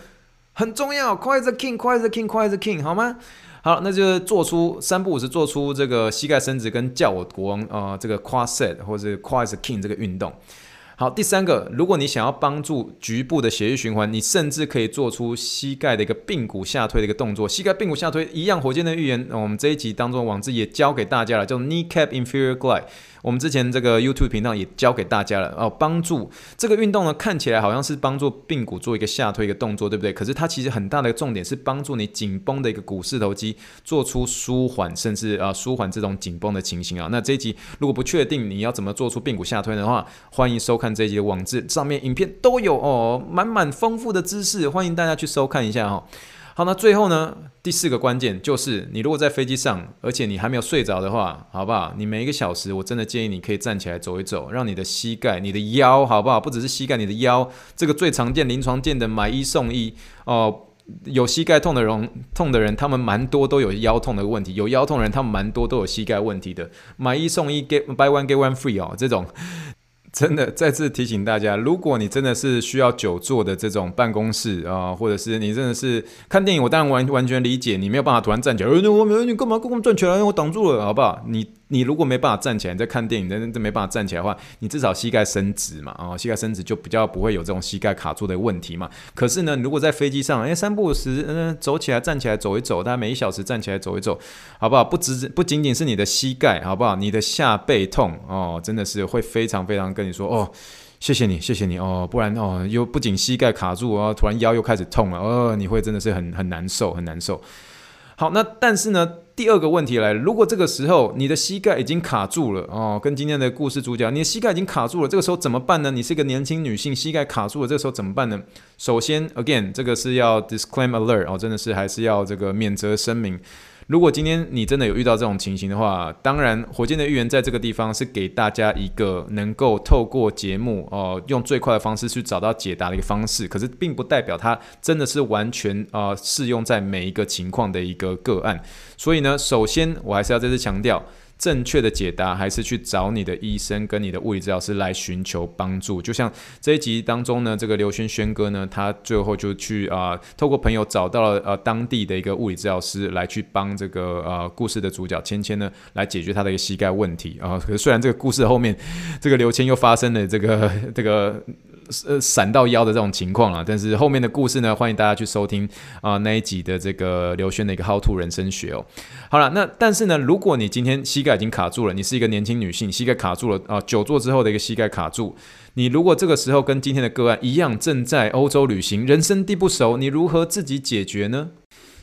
很重要快是 king，快是 king，快是 king，好吗？好，那就做出三步五时，做出这个膝盖伸直跟叫我国王啊、呃，这个 quad set 或者 quad king 这个运动。好，第三个，如果你想要帮助局部的血液循环，你甚至可以做出膝盖的一个髌骨下推的一个动作。膝盖髌骨下推一样，火箭的预言，我们这一集当中网志也教给大家了，叫 knee cap inferior glide。我们之前这个 YouTube 频道也教给大家了哦，帮助这个运动呢，看起来好像是帮助髌骨做一个下推一个动作，对不对？可是它其实很大的重点是帮助你紧绷的一个股四头肌做出舒缓，甚至啊舒缓这种紧绷的情形啊。那这一集如果不确定你要怎么做出髌骨下推的话，欢迎收看这一集的网志，上面影片都有哦，满满丰富的知识，欢迎大家去收看一下哈、哦。好，那最后呢，第四个关键就是，你如果在飞机上，而且你还没有睡着的话，好不好？你每一个小时，我真的建议你可以站起来走一走，让你的膝盖、你的腰，好不好？不只是膝盖，你的腰，这个最常见、临床见的买一送一哦。有膝盖痛的人，痛的人，他们蛮多都有腰痛的问题；有腰痛的人，他们蛮多都有膝盖问题的。买一送一，get buy one get one free 哦，这种。真的再次提醒大家，如果你真的是需要久坐的这种办公室啊、或者是你真的是看电影，我当然完完全理解，你没有办法突然站起来，呃、我没你干嘛干嘛站起来，我挡住了，好不好？你。你如果没办法站起来，你在看电影，真的没办法站起来的话，你至少膝盖伸直嘛，啊、哦，膝盖伸直就比较不会有这种膝盖卡住的问题嘛。可是呢，如果在飞机上，哎，三不五时，嗯、走起来，站起来，走一走，大概每一小时站起来走一走，好不好？不只不仅仅是你的膝盖，好不好？你的下背痛哦，真的是会非常非常跟你说哦，谢谢你，谢谢你哦，不然哦，又不仅膝盖卡住哦，突然腰又开始痛了，哦，你会真的是很很难受，很难受。好，那但是呢，第二个问题来了，如果这个时候你的膝盖已经卡住了哦，跟今天的故事主角，你的膝盖已经卡住了，这个时候怎么办呢？你是一个年轻女性，膝盖卡住了，这个时候怎么办呢？首先，again，这个是要 disclaim alert 哦，真的是还是要这个免责声明。如果今天你真的有遇到这种情形的话，当然，火箭的预言在这个地方是给大家一个能够透过节目哦、呃，用最快的方式去找到解答的一个方式。可是，并不代表它真的是完全呃适用在每一个情况的一个个案。所以呢，首先我还是要再次强调。正确的解答还是去找你的医生跟你的物理治疗师来寻求帮助。就像这一集当中呢，这个刘轩轩哥呢，他最后就去啊、透过朋友找到了呃当地的一个物理治疗师来去帮这个呃故事的主角芊芊呢来解决他的一个膝盖问题啊、呃。可是虽然这个故事后面这个刘谦又发生了这个 这个。呃闪到腰的这种情况了。但是后面的故事呢，欢迎大家去收听啊、那一集的这个刘轩的一个 How to 人生学哦。好了，那但是呢，如果你今天膝盖已经卡住了，你是一个年轻女性，膝盖卡住了啊、久坐之后的一个膝盖卡住，你如果这个时候跟今天的个案一样，正在欧洲旅行，人生地不熟，你如何自己解决呢？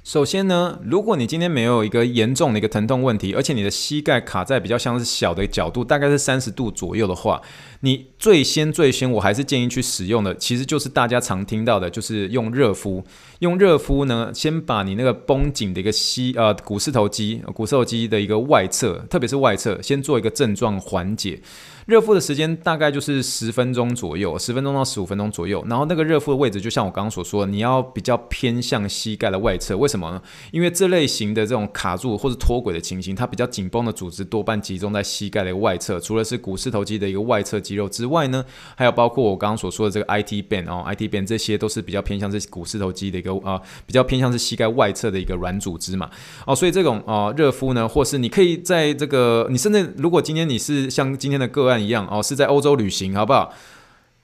首先呢，如果你今天没有一个严重的一个疼痛问题，而且你的膝盖卡在比较像是小的角度，大概是三十度左右的话，你最先最先我还是建议去使用的，其实就是大家常听到的，就是用热敷。用热敷呢，先把你那个绷紧的一个膝呃股四头肌、股四头肌的一个外侧，特别是外侧，先做一个症状缓解。热敷的时间大概就是十分钟左右，十分钟到十五分钟左右。然后那个热敷的位置，就像我刚刚所说的，你要比较偏向膝盖的外侧。为什么呢？因为这类型的这种卡住或者脱轨的情形，它比较紧绷的组织多半集中在膝盖的一个外侧。除了是股四头肌的一个外侧肌肉之外呢，还有包括我刚刚所说的这个 IT band 哦，IT band 这些都是比较偏向是股四头肌的一个啊、比较偏向是膝盖外侧的一个软组织嘛。哦，所以这种啊、热敷呢，或是你可以在这个，你甚至如果今天你是像今天的个案。一样哦，是在欧洲旅行，好不好？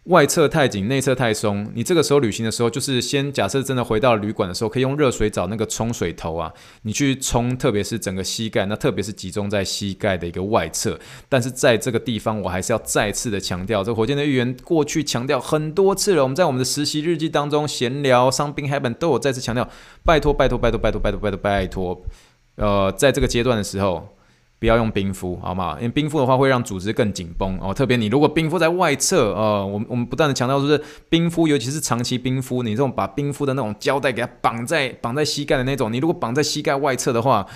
外侧太紧，内侧太松。你这个时候旅行的时候，就是先假设真的回到旅馆的时候，可以用热水澡那个冲水头啊，你去冲，特别是整个膝盖，那特别是集中在膝盖的一个外侧。但是在这个地方，我还是要再次的强调，这火箭的预言过去强调很多次了。我们在我们的实习日记当中闲聊，Something Happen 都有再次强调，拜托拜托拜托拜托拜托拜托拜托，呃，在这个阶段的时候。不要用冰敷，好吗？因为冰敷的话会让组织更紧绷哦。特别你如果冰敷在外侧，呃，我们我们不断的强调，就是冰敷，尤其是长期冰敷，你这种把冰敷的那种胶带给它绑在绑在膝盖的那种，你如果绑在膝盖外侧的话。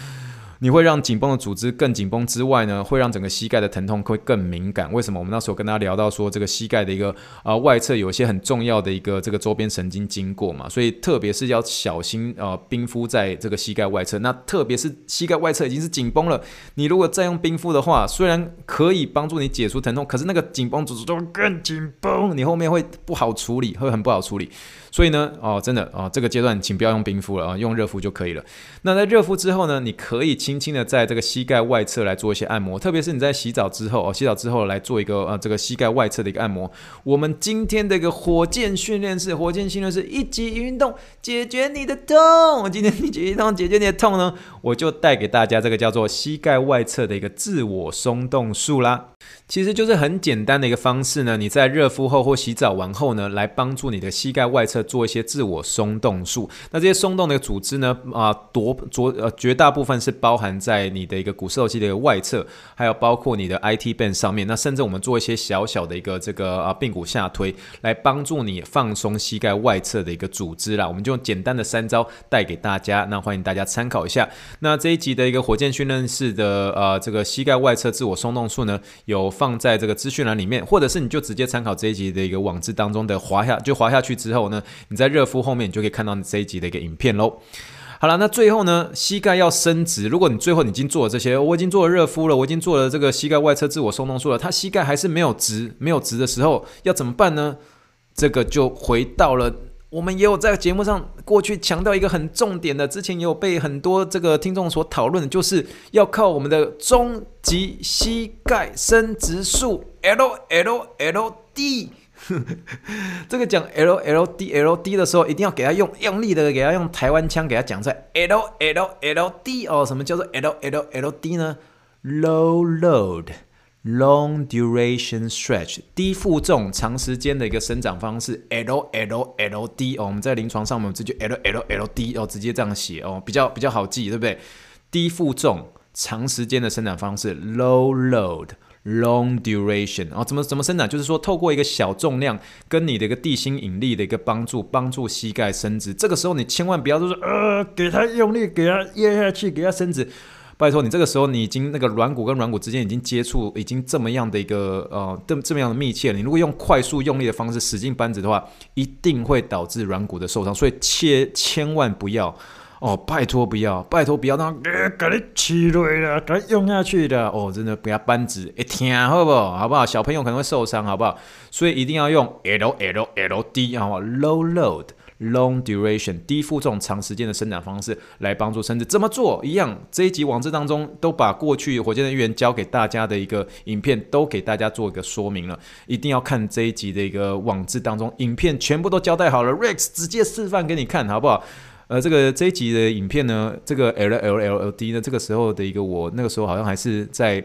你会让紧绷的组织更紧绷之外呢，会让整个膝盖的疼痛会更敏感。为什么？我们那时候跟大家聊到说，这个膝盖的一个啊、呃、外侧有一些很重要的一个这个周边神经经过嘛，所以特别是要小心啊、呃、冰敷在这个膝盖外侧。那特别是膝盖外侧已经是紧绷了，你如果再用冰敷的话，虽然可以帮助你解除疼痛，可是那个紧绷组织就会更紧绷，你后面会不好处理，会很不好处理。所以呢，哦，真的哦，这个阶段请不要用冰敷了啊，用热敷就可以了。那在热敷之后呢，你可以轻轻的在这个膝盖外侧来做一些按摩，特别是你在洗澡之后哦，洗澡之后来做一个呃这个膝盖外侧的一个按摩。我们今天的一个火箭训练室，火箭训练室一级运动解决你的痛。我今天一级运动解决你的痛呢，我就带给大家这个叫做膝盖外侧的一个自我松动术啦。其实就是很简单的一个方式呢，你在热敷后或洗澡完后呢，来帮助你的膝盖外侧做一些自我松动术。那这些松动的组织呢，啊，多绝呃绝大部分是包含在你的一个股四头肌的一个外侧，还有包括你的 IT band 上面。那甚至我们做一些小小的一个这个啊髌骨下推，来帮助你放松膝盖外侧的一个组织啦。我们就用简单的三招带给大家，那欢迎大家参考一下。那这一集的一个火箭训练室的呃这个膝盖外侧自我松动术呢，有放在这个资讯栏里面，或者是你就直接参考这一集的一个网志当中的滑下，就滑下去之后呢，你在热敷后面，你就可以看到你这一集的一个影片喽。好了，那最后呢，膝盖要伸直。如果你最后你已经做了这些，我已经做了热敷了，我已经做了这个膝盖外侧自我松动术了，它膝盖还是没有直，没有直的时候，要怎么办呢？这个就回到了。我们也有在节目上过去强调一个很重点的，之前也有被很多这个听众所讨论的，就是要靠我们的终极膝盖伸直术 L L L D。这个讲 L L D L D 的时候，一定要给他用用力的，给他用台湾腔给他讲出来 L L L D 哦，什么叫做 L L L D 呢？Low load。Long duration stretch，低负重长时间的一个伸展方式，L L L D 哦，我们在临床上我们直接 L L L D 哦，直接这样写哦，比较比较好记，对不对？低负重长时间的伸展方式，Low load long duration，然后怎么怎么伸展？就是说透过一个小重量跟你的一个地心引力的一个帮助，帮助膝盖伸直。这个时候你千万不要就是呃，给它用力，给它压下去，给它伸直。拜托你，这个时候你已经那个软骨跟软骨之间已经接触，已经这么样的一个呃，这么这么样的密切了。你如果用快速用力的方式使劲扳直的话，一定会导致软骨的受伤。所以切千万不要哦，拜托不要，拜托不要那给你起来了，给用下去的哦，真的不要扳直，一听好不好？好不好？小朋友可能会受伤，好不好？所以一定要用 L L L D 好不好？Low load。long duration 低负重长时间的伸展方式来帮助伸直。怎么做？一样，这一集网志当中都把过去火箭队员教给大家的一个影片都给大家做一个说明了，一定要看这一集的一个网志当中，影片全部都交代好了，Rex 直接示范给你看，好不好？呃，这个这一集的影片呢，这个 L L L L D 呢，这个时候的一个我，那个时候好像还是在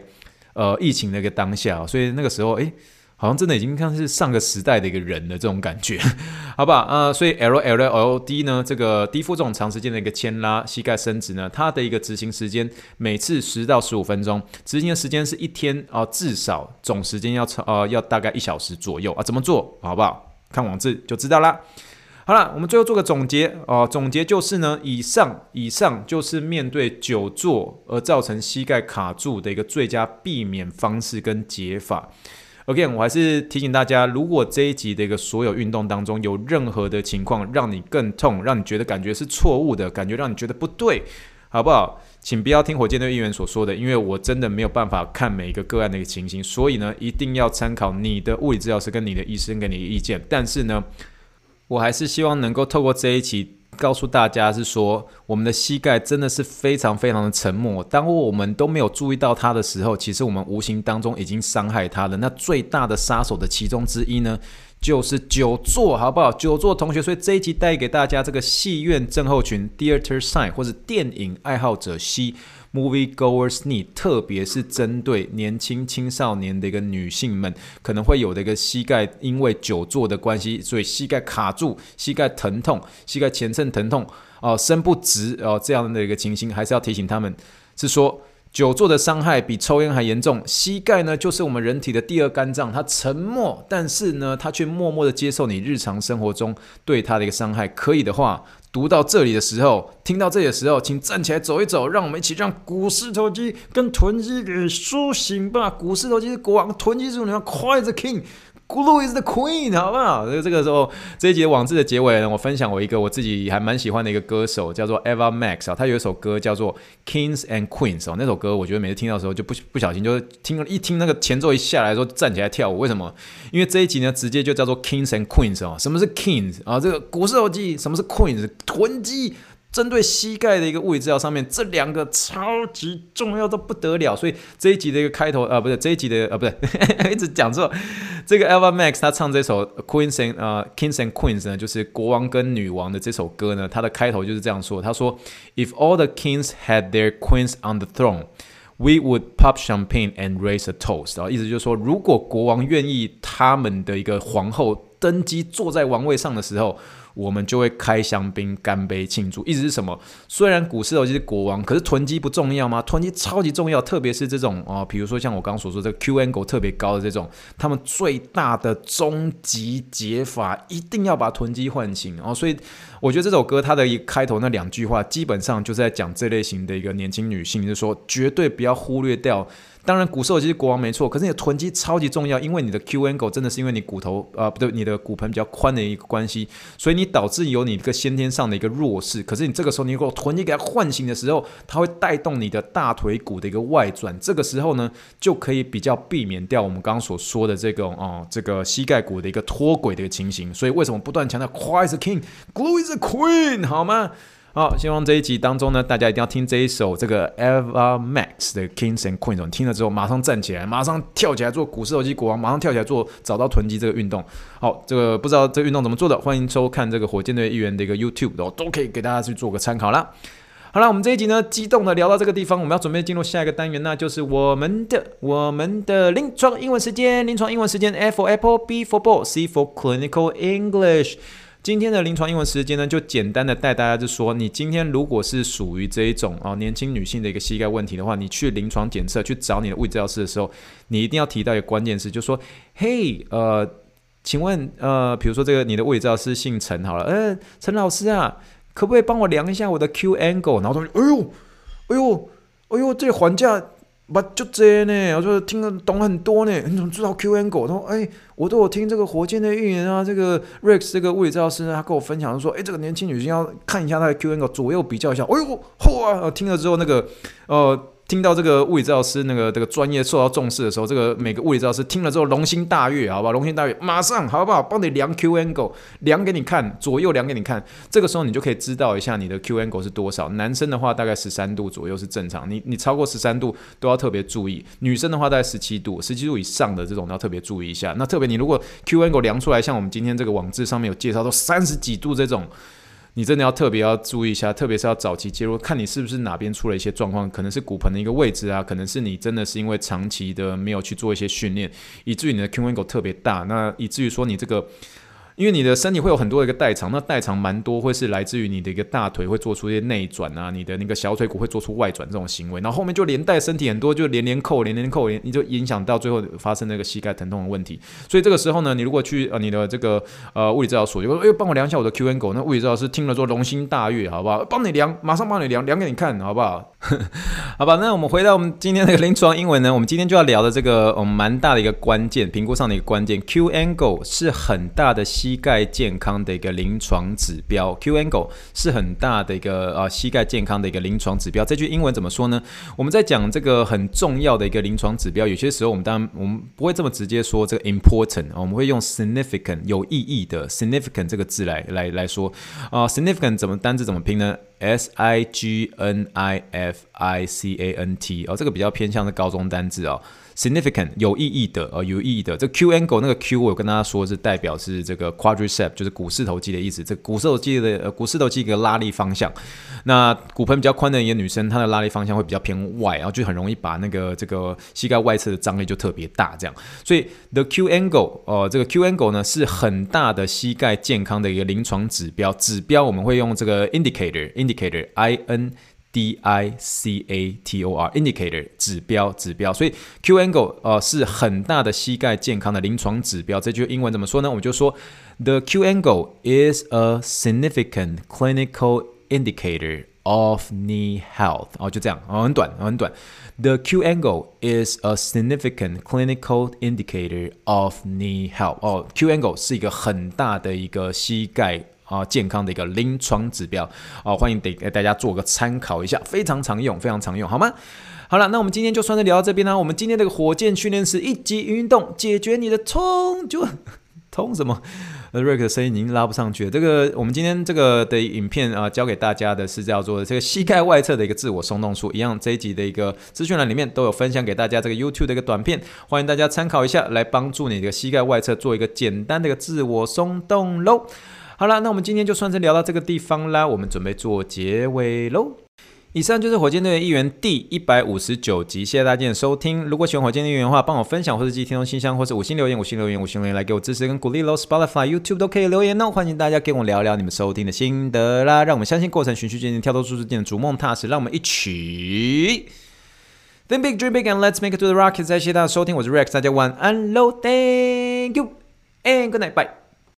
呃疫情的一个当下，所以那个时候诶，好像真的已经像是上个时代的一个人的这种感觉，好吧？呃，所以 L L L D 呢，这个低负重长时间的一个牵拉膝盖伸直呢，它的一个执行时间每次十到十五分钟，执行的时间是一天啊，至少总时间要超呃要大概一小时左右啊，怎么做好不好？看网志就知道啦。好了，我们最后做个总结哦、呃。总结就是呢，以上以上就是面对久坐而造成膝盖卡住的一个最佳避免方式跟解法。OK，我还是提醒大家，如果这一集的一个所有运动当中有任何的情况让你更痛，让你觉得感觉是错误的感觉，让你觉得不对，好不好？请不要听火箭队议员所说的，因为我真的没有办法看每一个个案的一个情形，所以呢，一定要参考你的物理治疗师跟你的医生给你的意见。但是呢。我还是希望能够透过这一期告诉大家，是说我们的膝盖真的是非常非常的沉默。当我们都没有注意到它的时候，其实我们无形当中已经伤害它了。那最大的杀手的其中之一呢，就是久坐，好不好？久坐同学，所以这一集带给大家这个戏院症候群 （Theater Sign） 或者电影爱好者 C。Movie goers knee，特别是针对年轻青少年的一个女性们，可能会有的一个膝盖因为久坐的关系，所以膝盖卡住、膝盖疼痛、膝盖前侧疼痛哦、伸不直哦、这样的一个情形，还是要提醒他们，是说。久坐的伤害比抽烟还严重。膝盖呢，就是我们人体的第二肝脏，它沉默，但是呢，它却默默的接受你日常生活中对它的一个伤害。可以的话，读到这里的时候，听到这里的时候，请站起来走一走，让我们一起让股四头肌跟臀肌给苏醒吧。股四头肌是国王，臀肌是你们快着 king。Glue is the queen，好不好？这这个时候这一集的网志的结尾呢，我分享我一个我自己还蛮喜欢的一个歌手，叫做 Ava Max 啊，他有一首歌叫做 Kings and Queens 哦，那首歌我觉得每次听到的时候就不不小心就听一听那个前奏一下来说站起来跳舞，为什么？因为这一集呢直接就叫做 Kings and Queens 哦，什么是 Kings 啊？这个股四头肌，什么是 Queens？臀肌。针对膝盖的一个物理治疗上面，这两个超级重要的不得了，所以这一集的一个开头啊、呃，不是这一集的啊、呃，不对，一直讲错。这个 Ava Max 他唱这首 Queens and 呃 Kings and Queens 呢，就是国王跟女王的这首歌呢，他的开头就是这样说，他说：If all the kings had their queens on the throne, we would pop champagne and raise a toast。啊，意思就是说，如果国王愿意他们的一个皇后登基坐在王位上的时候。我们就会开香槟干杯庆祝，意思是什么？虽然股四头肌是国王，可是囤积不重要吗？囤积超级重要，特别是这种哦，比如说像我刚刚所说这个 Q angle 特别高的这种，他们最大的终极解法一定要把囤积唤醒哦。所以我觉得这首歌它的一开头那两句话，基本上就是在讲这类型的一个年轻女性，就是说绝对不要忽略掉。当然，骨瘦其实国王没错，可是你的臀肌超级重要，因为你的 Q angle 真的是因为你骨头啊、呃、不对，你的骨盆比较宽的一个关系，所以你导致有你一个先天上的一个弱势。可是你这个时候你如果臀肌给它唤醒的时候，它会带动你的大腿骨的一个外转，这个时候呢就可以比较避免掉我们刚刚所说的这个哦、这个膝盖骨的一个脱轨的一个情形。所以为什么不断强调 Quiet is the king, glue is queen，好吗？好，希望这一集当中呢，大家一定要听这一首这个 Ava Max 的 Kings and Queens。你听了之后，马上站起来，马上跳起来做股市投机国王，马上跳起来做找到囤积这个运动。好，这个不知道这个运动怎么做的，欢迎收看这个火箭队议员的一个 YouTube 的，都可以给大家去做个参考啦。好了，我们这一集呢，激动的聊到这个地方，我们要准备进入下一个单元，那就是我们的我们的临床英文时间。临床英文时间，F for Apple，B for Ball，C for Clinical English。今天的临床英文时间呢，就简单的带大家就说，你今天如果是属于这一种啊年轻女性的一个膝盖问题的话，你去临床检测去找你的物理治疗师的时候，你一定要提到一个关键词，就说，嘿，呃，请问，呃，比如说这个你的物理治疗师姓陈好了，呃，陈老师啊，可不可以帮我量一下我的 Q angle？然后他说，哎呦，哎呦，哎呦，这还价。不就这呢？我说听得懂很多呢。你怎么知道 Q N 狗他说：“哎，我都有听这个火箭的运营啊，这个 Rex 这个物理教师呢，他跟我分享说，哎，这个年轻女性要看一下她的 Q N 狗左右比较一下。哎呦，嚯啊！听了之后，那个呃，听到这个物理治疗师那个这个专业受到重视的时候，这个每个物理治疗师听了之后龙心大悦，好不好？龙心大悦，马上好不好？帮你量 Q angle，量给你看，左右量给你看。这个时候你就可以知道一下你的 Q angle 是多少。男生的话大概十三度左右是正常，你你超过十三度都要特别注意。女生的话大概十七度，十七度以上的这种要特别注意一下。那特别你如果 Q angle 量出来，像我们今天这个网志上面有介绍都三十几度这种。你真的要特别要注意一下，特别是要早期介入，看你是不是哪边出了一些状况，可能是骨盆的一个位置啊，可能是你真的是因为长期的没有去做一些训练，以至于你的 Q angle 特别大，那以至于说你这个。因为你的身体会有很多的一个代偿，那代偿蛮多，会是来自于你的一个大腿会做出一些内转啊，你的那个小腿骨会做出外转这种行为，然后后面就连带身体很多就连连扣，连连扣，连你就影响到最后发生那个膝盖疼痛的问题。所以这个时候呢，你如果去呃你的这个呃物理治疗所，就说哎帮我量一下我的 Q angle，那物理治疗师听了之后龙心大悦，好不好？帮你量，马上帮你量，量给你看，好不好？好吧，那我们回到我们今天的临床英文呢，我们今天就要聊的这个嗯蛮大的一个关键，评估上的一个关键，Q angle 是很大的膝膝盖健康的一个临床指标，Q angle 是很大的一个啊膝盖健康的一个临床指标。这句英文怎么说呢？我们在讲这个很重要的一个临床指标，有些时候我们当然我们不会这么直接说这个 important，我们会用 significant 有意义的 significant 这个字来来来说啊、significant 怎么单字怎么拼呢？S I G N I F I C A N T 哦，这个比较偏向是高中单字哦。Significant 有意义的，呃，有意义的。这 Q angle 那个 Q，我有跟大家说是代表是这个 quadriceps，就是股四头肌的意思。这股四头肌的呃，股四头肌一个拉力方向。那骨盆比较宽的一个女生，她的拉力方向会比较偏外，然后就很容易把那个这个膝盖外侧的张力就特别大，这样。所以 the Q angle，呃，这个 Q angle 呢是很大的膝盖健康的一个临床指标。指标我们会用这个 indicator，indicator，I N。D I C A T O R indicator 指标指标，所以 Q angle 呃是很大的膝盖健康的临床指标。这句英文怎么说呢？我们就说 The Q angle is a significant clinical indicator of knee health。哦，就这样，哦，很短，很短。The Q angle is a significant clinical indicator of knee health。哦，Q angle 是一个很大的一个膝盖。 啊，健康的一个临床指标啊，欢迎得给大家做个参考一下，非常常用，非常常用，好吗？好了，那我们今天就算是聊到这边啦。我们今天这个火箭训练是一级运动，解决你的冲就 冲什么？瑞克的声音已经拉不上去了。这个我们今天这个的影片啊，教给大家的是叫做这个膝盖外侧的一个自我松动术，一样这一集的一个资讯栏里面都有分享给大家这个 YouTube 的一个短片，欢迎大家参考一下，来帮助你的膝盖外侧做一个简单的一个自我松动喽。好了，那我们今天就算是聊到这个地方啦，我们准备做结尾喽。以上就是火箭队的一员第一百五十九集，谢谢大家的收听。如果喜欢火箭队的员的话，帮我分享或者寄听众信箱，或是五星留言、五星留言、五星留言来给我支持跟鼓励喽。Spotify、YouTube 都可以留言哦，欢迎大家跟我聊聊你们收听的心得啦。让我们相信过程，循序渐进，跳脱舒适圈，逐梦踏实。让我们一起 Think big, dream big, and let's make it to the rocket。再谢谢大家收听，我是 Rex，大家晚安喽，Thank you and good night, bye。